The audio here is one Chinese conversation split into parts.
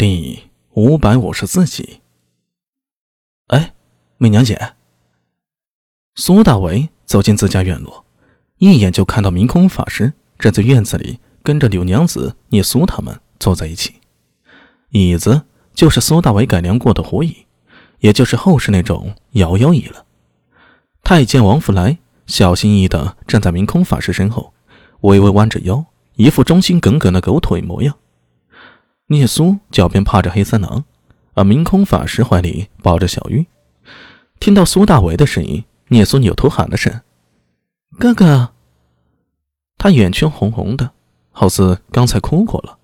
第五百五十四集。哎，媚娘姐。苏大为走进自家院落，一眼就看到明空法师站在院子里跟着柳娘子、聂苏他们坐在一起。椅子就是苏大为改良过的虎椅，也就是后世那种摇摇椅了。太监王福来小心翼翼的站在明空法师身后，微微弯着腰，一副忠心耿耿的狗腿模样。聂苏脚边趴着黑三郎，而明空法师怀里抱着小玉。听到苏大为的声音，聂苏扭头喊了声：“哥哥。”他眼圈红红的，好似刚才哭过了。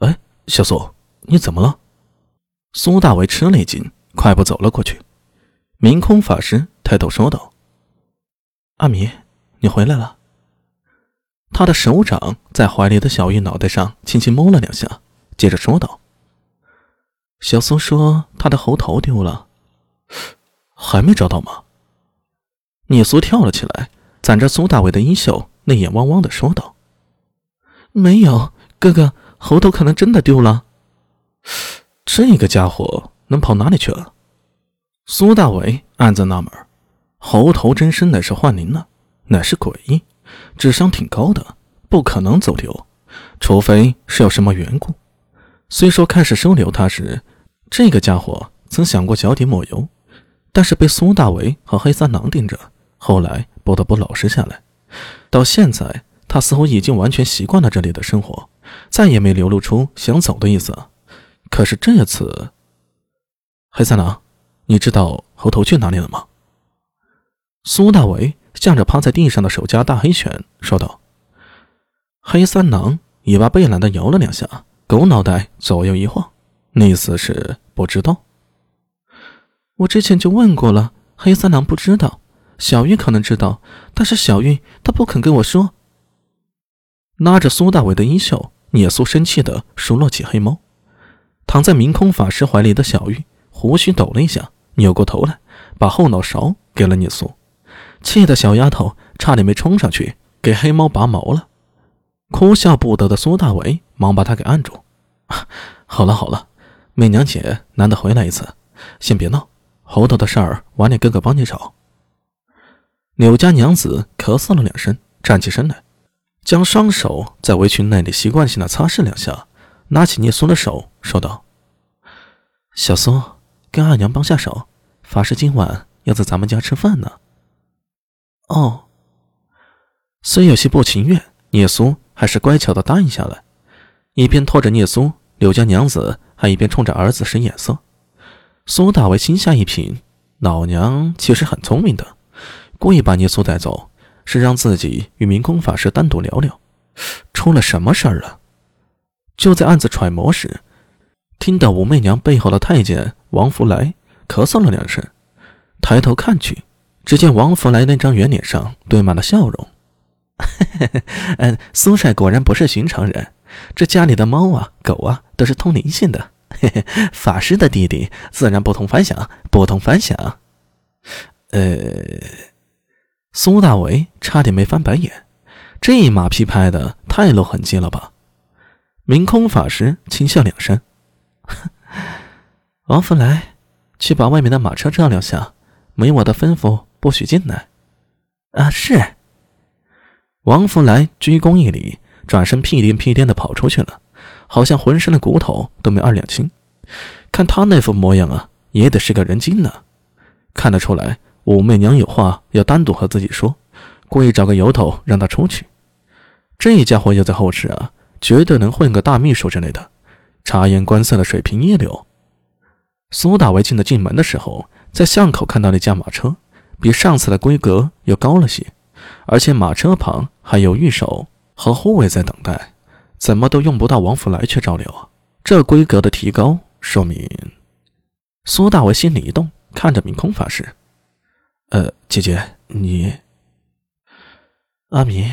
哎，小苏，你怎么了？苏大为吃了一惊，快步走了过去。明空法师抬头说道：“阿弥，你回来了。”他的手掌在怀里的小玉脑袋上轻轻摸了两下。接着说道：“小苏说他的猴头丢了，还没找到吗？”聂苏跳了起来，攒着苏大伟的衣袖，泪眼汪汪的说道：“没有，哥哥，猴头可能真的丢了。这个家伙能跑哪里去了？”苏大伟暗自纳闷：猴头真身乃是幻灵呢，乃是鬼，智商挺高的，不可能走丢，除非是有什么缘故。虽说开始收留他时，这个家伙曾想过脚底抹油，但是被苏大为和黑三郎盯着，后来不得不老实下来。到现在，他似乎已经完全习惯了这里的生活，再也没流露出想走的意思。可是这次，黑三郎，你知道猴头去哪里了吗？苏大为向着趴在地上的守家大黑犬说道。黑三郎尾巴被懒的摇了两下。狗脑袋左右一晃，意思是不知道。我之前就问过了，黑三郎不知道。小玉可能知道，但是小玉她不肯跟我说。拉着苏大伟的衣袖，聂苏生气的数落起黑猫。躺在明空法师怀里的小玉胡须抖了一下，扭过头来，把后脑勺给了聂苏，气得小丫头差点没冲上去给黑猫拔毛了。哭笑不得的苏大伟忙把他给按住。好了好了，媚娘姐难得回来一次，先别闹。猴头的事儿，晚点哥哥帮你找。柳家娘子咳嗽了两声，站起身来，将双手在围裙内里习惯性的擦拭两下，拿起聂苏的手说道：“小苏，跟二娘帮下手，法师今晚要在咱们家吃饭呢。”哦，虽有些不情愿，聂苏。还是乖巧的答应下来，一边拖着聂苏，柳家娘子还一边冲着儿子使眼色。苏大为心下一品，老娘其实很聪明的，故意把聂苏带走，是让自己与明空法师单独聊聊。出了什么事儿了？就在暗自揣摩时，听到武媚娘背后的太监王福来咳嗽了两声，抬头看去，只见王福来那张圆脸上堆满了笑容。嘿 嘿嗯，苏帅果然不是寻常人。这家里的猫啊、狗啊都是通灵性的。嘿嘿，法师的弟弟自然不同凡响，不同凡响。呃，苏大为差点没翻白眼，这马屁拍的太露痕迹了吧？明空法师轻笑两声：“王福来，去把外面的马车照料下，没我的吩咐不许进来。”啊，是。王福来鞠躬一礼，转身屁颠屁颠的跑出去了，好像浑身的骨头都没二两轻。看他那副模样啊，也得是个人精呢。看得出来，武媚娘有话要单独和自己说，故意找个由头让他出去。这家伙要在后世啊，绝对能混个大秘书之类的，察言观色的水平一流。苏大为进的进门的时候，在巷口看到那架马车，比上次的规格要高了些。而且马车旁还有御手和护卫在等待，怎么都用不到王福来去照料啊！这规格的提高，说明……苏大为心里一动，看着明空法师：“呃，姐姐，你……阿弥，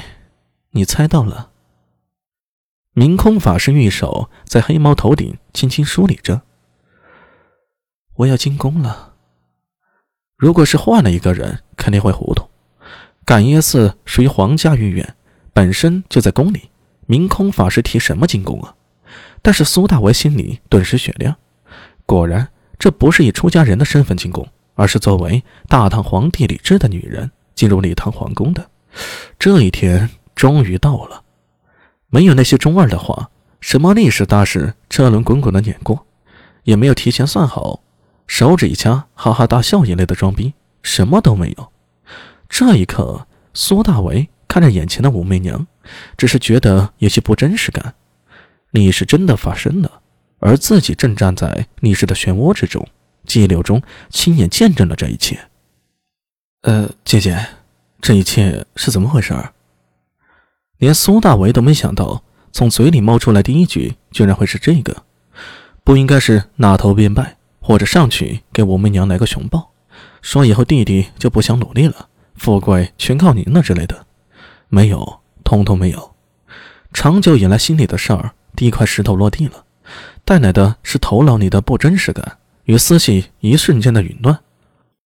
你猜到了。”明空法师玉手在黑猫头顶轻轻梳理着：“我要进宫了。如果是换了一个人，肯定会糊涂。”感业寺属于皇家御苑，本身就在宫里。明空法师提什么进宫啊？但是苏大为心里顿时雪亮，果然，这不是以出家人的身份进宫，而是作为大唐皇帝李治的女人进入礼堂皇宫的。这一天终于到了，没有那些中二的话，什么历史大事车轮滚滚的碾过，也没有提前算好，手指一掐哈哈大笑一类的装逼，什么都没有。这一刻，苏大为看着眼前的武媚娘，只是觉得有些不真实感。历史真的发生了，而自己正站在历史的漩涡之中，激流中亲眼见证了这一切。呃，姐姐，这一切是怎么回事？连苏大为都没想到，从嘴里冒出来第一句居然会是这个，不应该是纳头便拜，或者上去给武媚娘来个熊抱，说以后弟弟就不想努力了，富贵全靠您了之类的，没有，通通没有。长久以来心里的事儿。第一块石头落地了，带来的是头脑里的不真实感与思绪一瞬间的紊乱。